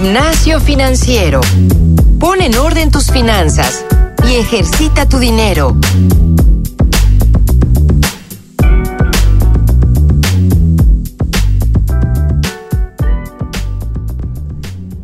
Gimnasio Financiero. Pon en orden tus finanzas y ejercita tu dinero.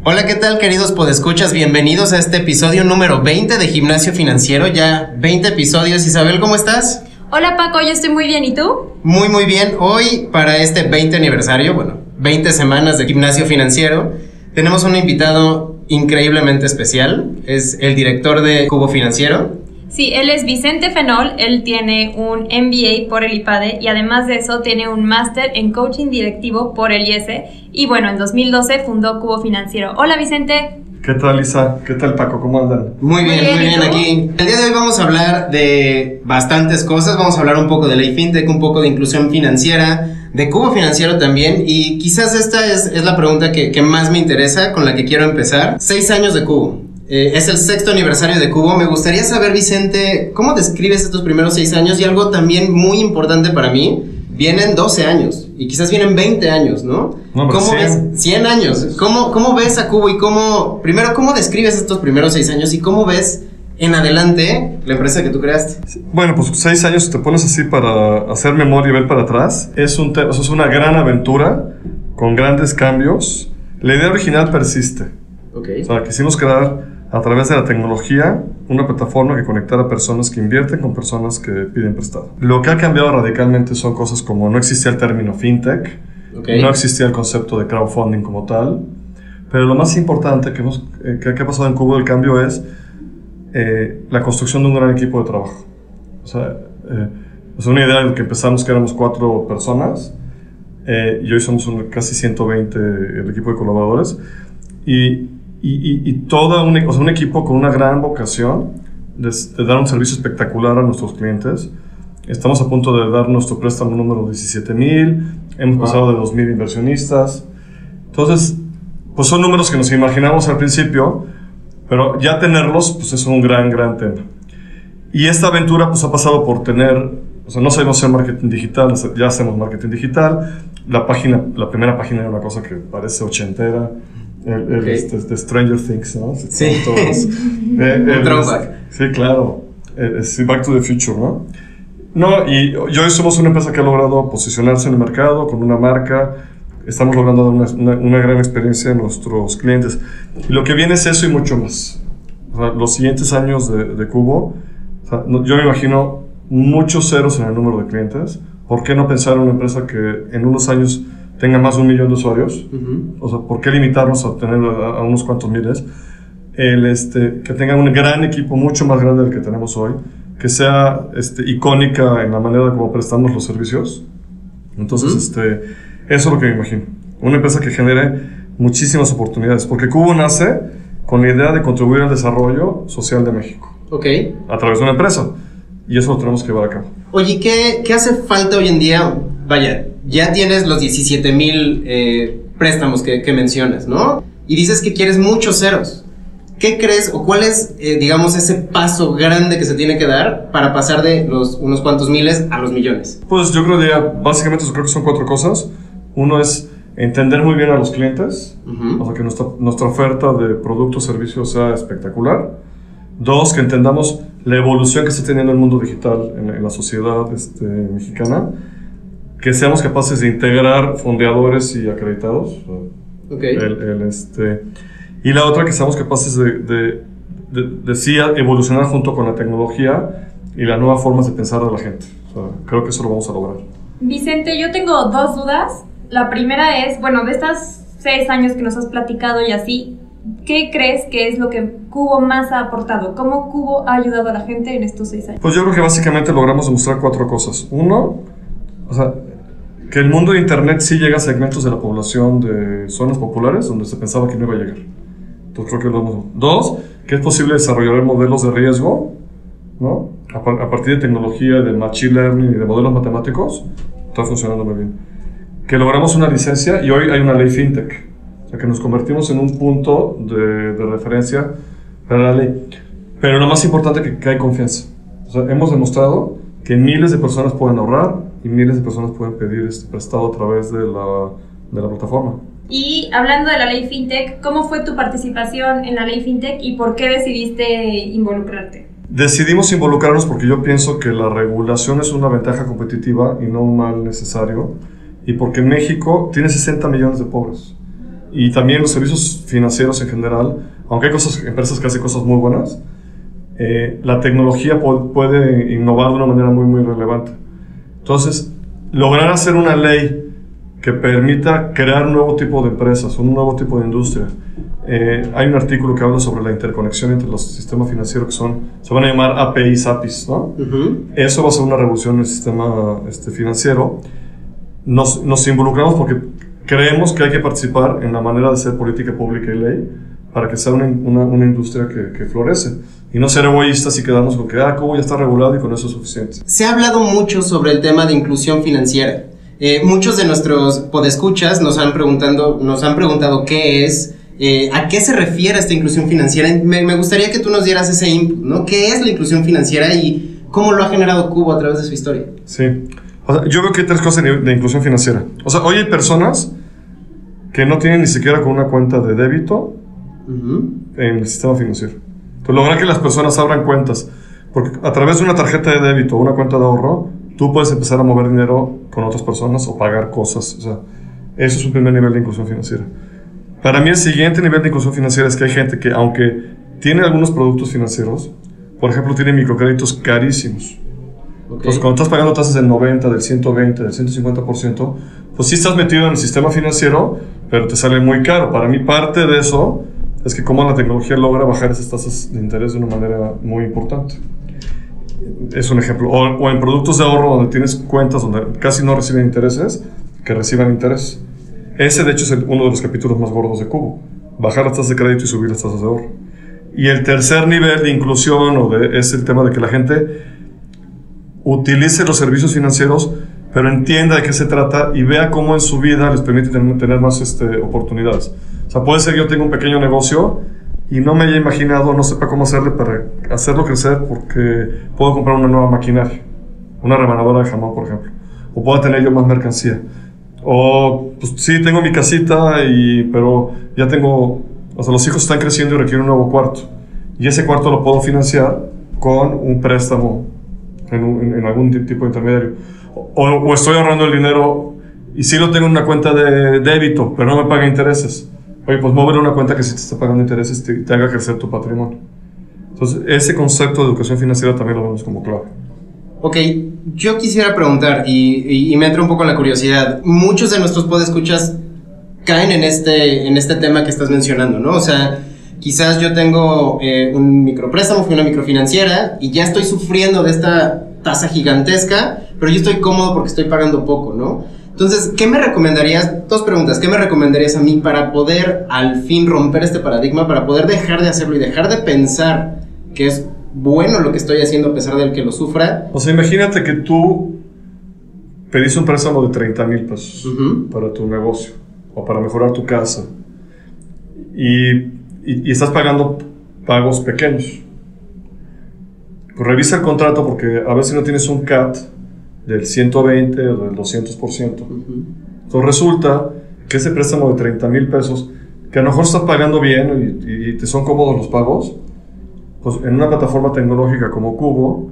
Hola, ¿qué tal queridos podescuchas? Bienvenidos a este episodio número 20 de Gimnasio Financiero. Ya 20 episodios. Isabel, ¿cómo estás? Hola Paco, yo estoy muy bien, ¿y tú? Muy, muy bien. Hoy, para este 20 aniversario, bueno, 20 semanas de Gimnasio Financiero, tenemos un invitado increíblemente especial. Es el director de Cubo Financiero. Sí, él es Vicente Fenol, él tiene un MBA por el IPADE y además de eso tiene un máster en coaching directivo por el IESE y bueno, en 2012 fundó Cubo Financiero. Hola Vicente. ¿Qué tal Lisa? ¿Qué tal Paco? ¿Cómo andan? Muy bien, muy bien, aquí. El día de hoy vamos a hablar de bastantes cosas, vamos a hablar un poco de ley fintech, un poco de inclusión financiera, de Cubo Financiero también y quizás esta es, es la pregunta que, que más me interesa, con la que quiero empezar. Seis años de Cubo. Eh, es el sexto aniversario de Cubo. Me gustaría saber, Vicente, ¿cómo describes estos primeros seis años? Y algo también muy importante para mí, vienen 12 años y quizás vienen 20 años, ¿no? No, ¿Cómo 100. ves? 100 años. ¿Cómo, ¿Cómo ves a Cubo y cómo, primero, cómo describes estos primeros seis años y cómo ves en adelante la empresa que tú creaste? Bueno, pues seis años te pones así para hacer memoria y ver para atrás. Es, un o sea, es una gran aventura con grandes cambios. La idea original persiste. Ok. O sea, quisimos crear a través de la tecnología una plataforma que conectara personas que invierten con personas que piden prestado. Lo que ha cambiado radicalmente son cosas como no existía el término fintech, Ok. no existía el concepto de crowdfunding como tal, pero lo más importante que, hemos, eh, que ha pasado en Cubo del cambio es eh, la construcción de un gran equipo de trabajo. O sea, eh, es una idea de que empezamos que éramos cuatro personas eh, y hoy somos un- casi 120 el equipo de colaboradores y, y, y, y toda un, o sea, un equipo con una gran vocación de, de dar un servicio espectacular a nuestros clientes. Estamos a punto de dar nuestro préstamo número 17 mil, hemos Wow. pasado de 2 mil inversionistas. Entonces, pues son números que nos imaginamos al principio, pero ya tenerlos, pues es un gran, gran tema. Y esta aventura, pues ha pasado por tener, o sea, no sabemos hacer marketing digital, ya hacemos marketing digital. La página, la primera página era una cosa que parece ochentera. El, el, Ok. este, de Stranger Things, ¿no? Sí. Todos. Eh, el- throwback. Sí, claro. Eh, eh, sí, Back to the Future, ¿no? No, y, y hoy somos una empresa que ha logrado posicionarse en el mercado con una marca. Estamos logrando dar una, una- una gran experiencia a nuestros clientes. Y lo que viene es eso y mucho más. O sea, los siguientes años de, de Cubo, o sea, no- yo me imagino muchos ceros en el número de clientes. ¿Por qué no pensar en una empresa que en unos años tenga más de un millón de usuarios? Ujú. O sea, ¿por qué limitarnos a tener a, a unos cuantos miles? El, este, que tenga un gran equipo mucho más grande del que tenemos hoy, que sea este, icónica en la manera como prestamos los servicios. Entonces, Ujú. este, eso es lo que me imagino. Una empresa que genere muchísimas oportunidades, porque Cubo nace con la idea de contribuir al desarrollo social de México Ok. a través de una empresa. Y eso lo tenemos que llevar a cabo. Oye, ¿qué, qué hace falta hoy en día? Vaya, ya tienes los 17 mil eh, préstamos que, que mencionas, ¿no? Y dices que quieres muchos ceros. ¿Qué crees o cuál es, eh, digamos, ese paso grande que se tiene que dar para pasar de los unos cuantos miles a los millones? Pues yo creo que ya, básicamente creo que son cuatro cosas. Uno es entender muy bien a los clientes, Ujú. o sea, que nuestra, nuestra oferta de producto o servicio sea espectacular. Dos, que entendamos la evolución que está teniendo el mundo digital en, en la sociedad este, mexicana. Que seamos capaces de integrar fondeadores y acreditados. Ok. El- el, este, y la otra, que seamos capaces de, de, de, de sí evolucionar junto con la tecnología y las nuevas formas de pensar de la gente. O sea, creo que eso lo vamos a lograr. Vicente, yo tengo dos dudas. La primera es, bueno, de estos seis años que nos has platicado y así, ¿qué crees que es lo que Cubo más ha aportado? ¿Cómo Cubo ha ayudado a la gente en estos seis años? Pues yo creo que básicamente logramos demostrar cuatro cosas. Uno, o sea, que el mundo de Internet sí llega a segmentos de la población de zonas populares donde se pensaba que no iba a llegar. Entonces creo que lo hemos... Dos, que es posible desarrollar modelos de riesgo, ¿no? A, par- a partir de tecnología, de machine learning y de modelos matemáticos, está funcionando muy bien. Que logramos una licencia y hoy hay una ley fintech. O sea, que nos convertimos en un punto de, de referencia para la ley. Pero lo más importante que, que hay confianza. O sea, hemos demostrado que miles de personas pueden ahorrar y miles de personas pueden pedir este prestado a través de la, de la plataforma. Y hablando de la ley FinTech, ¿cómo fue tu participación en la ley FinTech y por qué decidiste involucrarte? Decidimos involucrarnos porque yo pienso que la regulación es una ventaja competitiva y no un mal necesario. Y porque México tiene 60 millones de pobres. Y también los servicios financieros en general, aunque hay cosas, empresas que hacen cosas muy buenas, eh, la tecnología puede innovar de una manera muy, muy relevante. Entonces, lograr hacer una ley que permita crear un nuevo tipo de empresas, un nuevo tipo de industria. Eh, hay un artículo que habla sobre la interconexión entre los sistemas financieros que son, se van a llamar APIs, APIs, ¿no? Eso va a ser una revolución en el sistema este, financiero. Nos, nos involucramos porque creemos que hay que participar en la manera de hacer política pública y ley para que sea una, una, una industria que, que, florece. Y no ser egoístas y quedarnos con que, ah, ¿cómo ya está regulado y con eso es suficiente? Se ha hablado mucho sobre el tema de inclusión financiera. Eh, muchos de nuestros podescuchas nos han, preguntando, nos han preguntado qué es, eh, a qué se refiere esta inclusión financiera. Me, me, gustaría que tú nos dieras ese input, ¿no? ¿Qué es la inclusión financiera y cómo lo ha generado Cubo a través de su historia? Sí. O sea, yo veo que hay tres cosas de, de inclusión financiera. O sea, hoy hay personas que no tienen ni siquiera con una cuenta de débito uh -huh. en el sistema financiero. Entonces, lograr que las personas abran cuentas, porque a través de una tarjeta de débito o una cuenta de ahorro, tú puedes empezar a mover dinero con otras personas o pagar cosas. O sea, eso es un primer nivel de inclusión financiera. Para mí el siguiente nivel de inclusión financiera es que hay gente que, aunque tiene algunos productos financieros, por ejemplo, tiene microcréditos carísimos. Okay. Entonces, cuando estás pagando tasas del 90, del 120, del 150%, pues sí estás metido en el sistema financiero, pero te sale muy caro. Para mí parte de eso es que cómo la tecnología logra bajar esas tasas de interés de una manera muy importante es un ejemplo. O, o, en productos de ahorro donde tienes cuentas donde casi no reciben intereses, que reciban interés. Ese, de hecho, es el, uno de los capítulos más gordos de Cubo. Bajar las tasas de crédito y subir las tasas de ahorro. Y el tercer nivel de inclusión o de, es el tema de que la gente utilice los servicios financieros, pero entienda de qué se trata y vea cómo en su vida les permite tener, más este, oportunidades. O sea, puede ser que yo tenga un pequeño negocio y no me haya imaginado, no sepa cómo hacerle para hacerlo crecer porque puedo comprar una nueva maquinaria, una rebanadora de jamón, por ejemplo, o puedo tener yo más mercancía. O, pues sí, tengo mi casita, y, pero ya tengo, o sea, los hijos están creciendo y requieren un nuevo cuarto. Y ese cuarto lo puedo financiar con un préstamo en, un, en algún tipo de intermediario. O, o, estoy ahorrando el dinero y sí lo tengo en una cuenta de débito, pero no me paga intereses Oye, pues mover una cuenta que si te está pagando intereses te, haga crecer tu patrimonio. Entonces, ese concepto de educación financiera también lo vemos como clave. Ok, yo quisiera preguntar, y, me entra un poco la curiosidad. Muchos de nuestros podescuchas caen en este, en este tema que estás mencionando, ¿no? O sea, quizás yo tengo eh, un micropréstamo, fui una microfinanciera, y ya estoy sufriendo de esta tasa gigantesca, pero yo estoy cómodo porque estoy pagando poco, ¿no? Entonces, ¿qué me recomendarías? Dos preguntas. ¿Qué me recomendarías a mí para poder al fin romper este paradigma, para poder dejar de hacerlo y dejar de pensar que es bueno lo que estoy haciendo a pesar del que lo sufra? O sea, imagínate que tú pediste un préstamo de 30 mil pesos uh -huh. para tu negocio o para mejorar tu casa y, y, y estás pagando pagos pequeños. Pues revisa el contrato porque a ver si no tienes un CAT del 120 o del 200%. Uh -huh. Entonces resulta que ese préstamo de 30 mil pesos, que a lo mejor estás pagando bien y, y, te son cómodos los pagos, pues en una plataforma tecnológica como Cubo,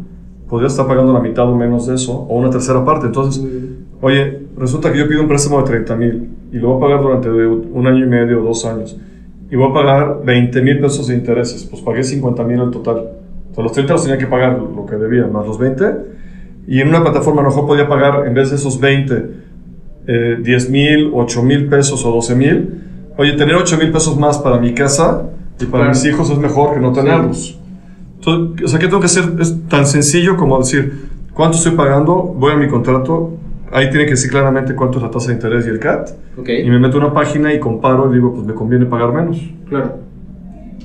podrías estar pagando la mitad o menos de eso, o una tercera parte. Entonces, uh -huh. oye, resulta que yo pido un préstamo de 30 mil y lo voy a pagar durante un año y medio o dos años, y voy a pagar 20 mil pesos de intereses, pues pagué 50 mil al total. Entonces los 30 los tenía que pagar lo que debía, más los 20 y en una plataforma a lo mejor podía pagar, en vez de esos 20, eh, 10 mil, 8 mil pesos o 12 mil. Oye, tener 8 mil pesos más para mi casa y para claro. mis hijos es mejor que no tenerlos. Entonces, o sea, ¿qué tengo que hacer? Es tan sencillo como decir, ¿cuánto estoy pagando? Voy a mi contrato. Ahí tiene que decir claramente cuánto es la tasa de interés y el CAT. Okay. Y me meto a una página y comparo y digo, pues me conviene pagar menos. Claro.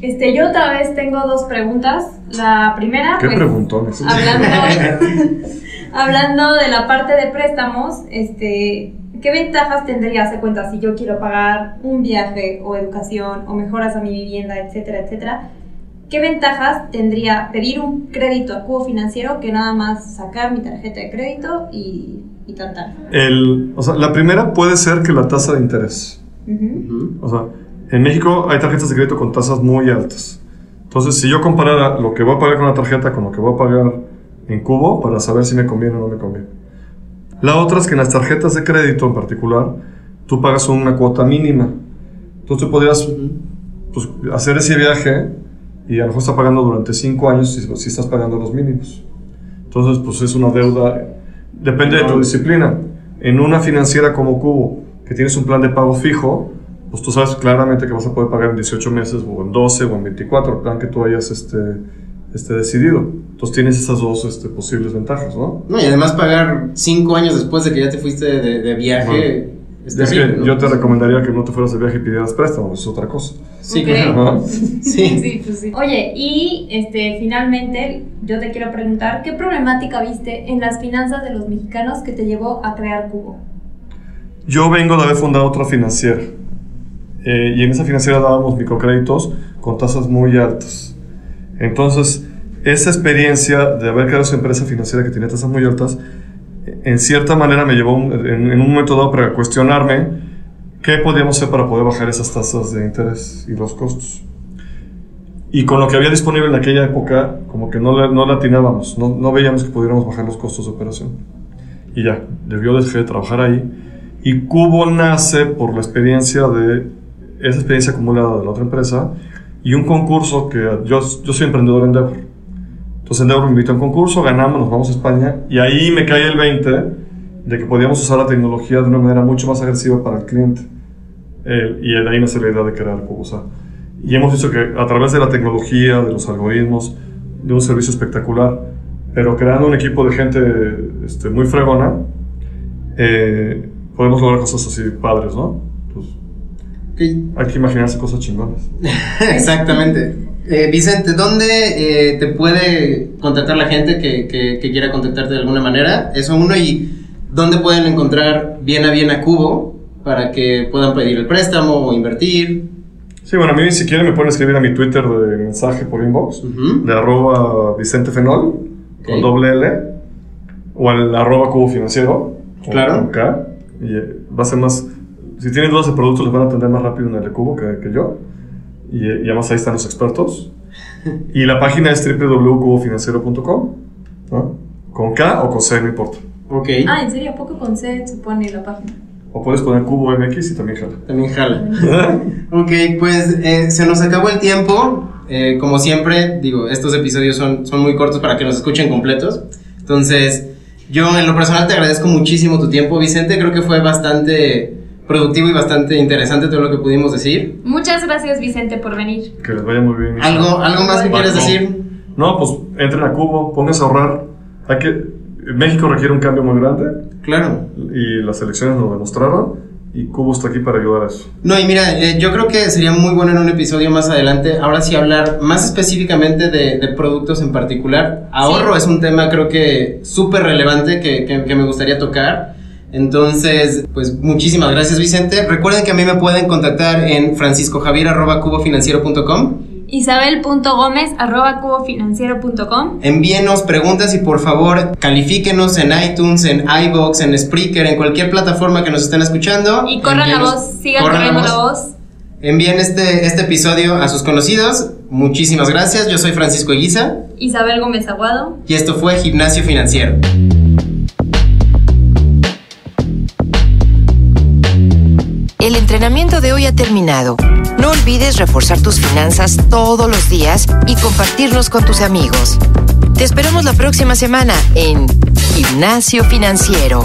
Este, yo otra vez tengo dos preguntas. La primera. ¿Qué pues, preguntones? Hablando, hablando de la parte de préstamos, este, ¿qué ventajas tendría, se cuenta, si yo quiero pagar un viaje o educación o mejoras a mi vivienda, etcétera, etcétera? ¿Qué ventajas tendría pedir un crédito a cubo financiero que nada más sacar mi tarjeta de crédito y, y tantar? El, o sea, la primera puede ser que la tasa de interés. Ujú. O sea, en México hay tarjetas de crédito con tasas muy altas. Entonces, si yo comparara lo que voy a pagar con la tarjeta con lo que voy a pagar en cubo para saber si me conviene o no me conviene. La otra es que en las tarjetas de crédito en particular, tú pagas una cuota mínima. Entonces, tú podrías pues, hacer ese viaje y a lo mejor está pagando durante cinco años si, si estás pagando los mínimos. Entonces, pues es una deuda, depende de tu disciplina. En una financiera como Cubo, que tienes un plan de pago fijo, pues tú sabes claramente que vas a poder pagar en 18 meses, o en 12, o en 24, el plan que tú hayas este, este, decidido. Entonces tienes esas dos este, posibles ventajas, ¿no? No, y además pagar cinco años después de que ya te fuiste de, de viaje. Es Es que terrible, ¿no? yo te recomendaría que no te fueras de viaje y pidieras préstamo, eso es otra cosa. Sí, claro. Sí. Sí, pues sí. Oye, y este, finalmente, yo te quiero preguntar, ¿qué problemática viste en las finanzas de los mexicanos que te llevó a crear Cubo? Yo vengo de haber fundado otra financiera. Eh, y en esa financiera dábamos microcréditos con tasas muy altas. Entonces, esa experiencia de haber creado esa empresa financiera que tenía tasas muy altas, en cierta manera me llevó en, un momento dado para cuestionarme qué podíamos hacer para poder bajar esas tasas de interés y los costos. Y con lo que había disponible en aquella época, como que no, no la atinábamos, no, no veíamos que pudiéramos bajar los costos de operación. Y ya, yo dejé de trabajar ahí. Y Cubo nace por la experiencia de esa experiencia acumulada de la otra empresa y un concurso que yo, yo soy emprendedor en Endeavor. Entonces Endeavor me invitó a un concurso, ganamos, nos vamos a España y ahí me cae el 20 de que podíamos usar la tecnología de una manera mucho más agresiva para el cliente. Eh, y de ahí nace la idea de crear Cubo. o sea, y hemos visto que a través de la tecnología, de los algoritmos, de un servicio espectacular, pero creando un equipo de gente este, muy fregona, eh, podemos lograr cosas así padres, ¿no? Pues, Ok. hay que imaginarse cosas chingonas. Exactamente. Eh, Vicente, ¿dónde eh, te puede contactar la gente que, que- que quiera contactarte de alguna manera? Eso uno, y ¿dónde pueden encontrar bien a bien a Cubo para que puedan pedir el préstamo o invertir? Sí, bueno, a mí si quieren me pueden escribir a mi Twitter de mensaje por inbox, Ujú. de arroba Vicente Fenol, con doble L, o al arroba cubo financiero, Claro. con K, y eh, va a ser más, si tienen dudas de productos les van a atender más rápido en el de cubo que, que yo, y, y además ahí están los expertos. Y la página es www.cubofinanciero.com, ¿no? Con K o con C, no importa. Ok. Ah, ¿en serio? ¿A poco con C supone la página? O puedes poner cubo MX y también jala. También jala. Ok, pues eh, se nos acabó el tiempo. Eh, como siempre, digo, estos episodios son, son muy cortos para que nos escuchen completos. Entonces, yo en lo personal te agradezco muchísimo tu tiempo, Vicente. Creo que fue bastante productivo y bastante interesante todo lo que pudimos decir. Muchas gracias, Vicente, por venir. Que les vaya muy bien. ¿Algo, algo más que quieres decir? No, pues entren a Cubo, pónganse a ahorrar. Hay que, México requiere un cambio muy grande Claro. y las elecciones lo demostraron y Cubo está aquí para ayudar a eso. No, y mira, eh, yo creo que sería muy bueno en un episodio más adelante, ahora sí hablar más específicamente de, de productos en particular. Ahorro es un tema creo que súper relevante que, que- que me gustaría tocar. Entonces, pues muchísimas gracias Vicente. Recuerden que a mí me pueden contactar en franciscojavier.cubofinanciero.com. Isabel.gómez arroba cubofinanciero.com Envíenos preguntas y por favor califíquenos en iTunes, en iBox, en Spreaker, en cualquier plataforma que nos estén escuchando. y corran la voz, sigan corriendo la voz. Envíen este, este episodio a sus conocidos. Muchísimas gracias. Yo soy Francisco Eguiza Isabel Gómez Aguado. y esto fue Gimnasio Financiero. El entrenamiento de hoy ha terminado. No olvides reforzar tus finanzas todos los días y compartirlos con tus amigos. Te esperamos la próxima semana en Gimnasio Financiero.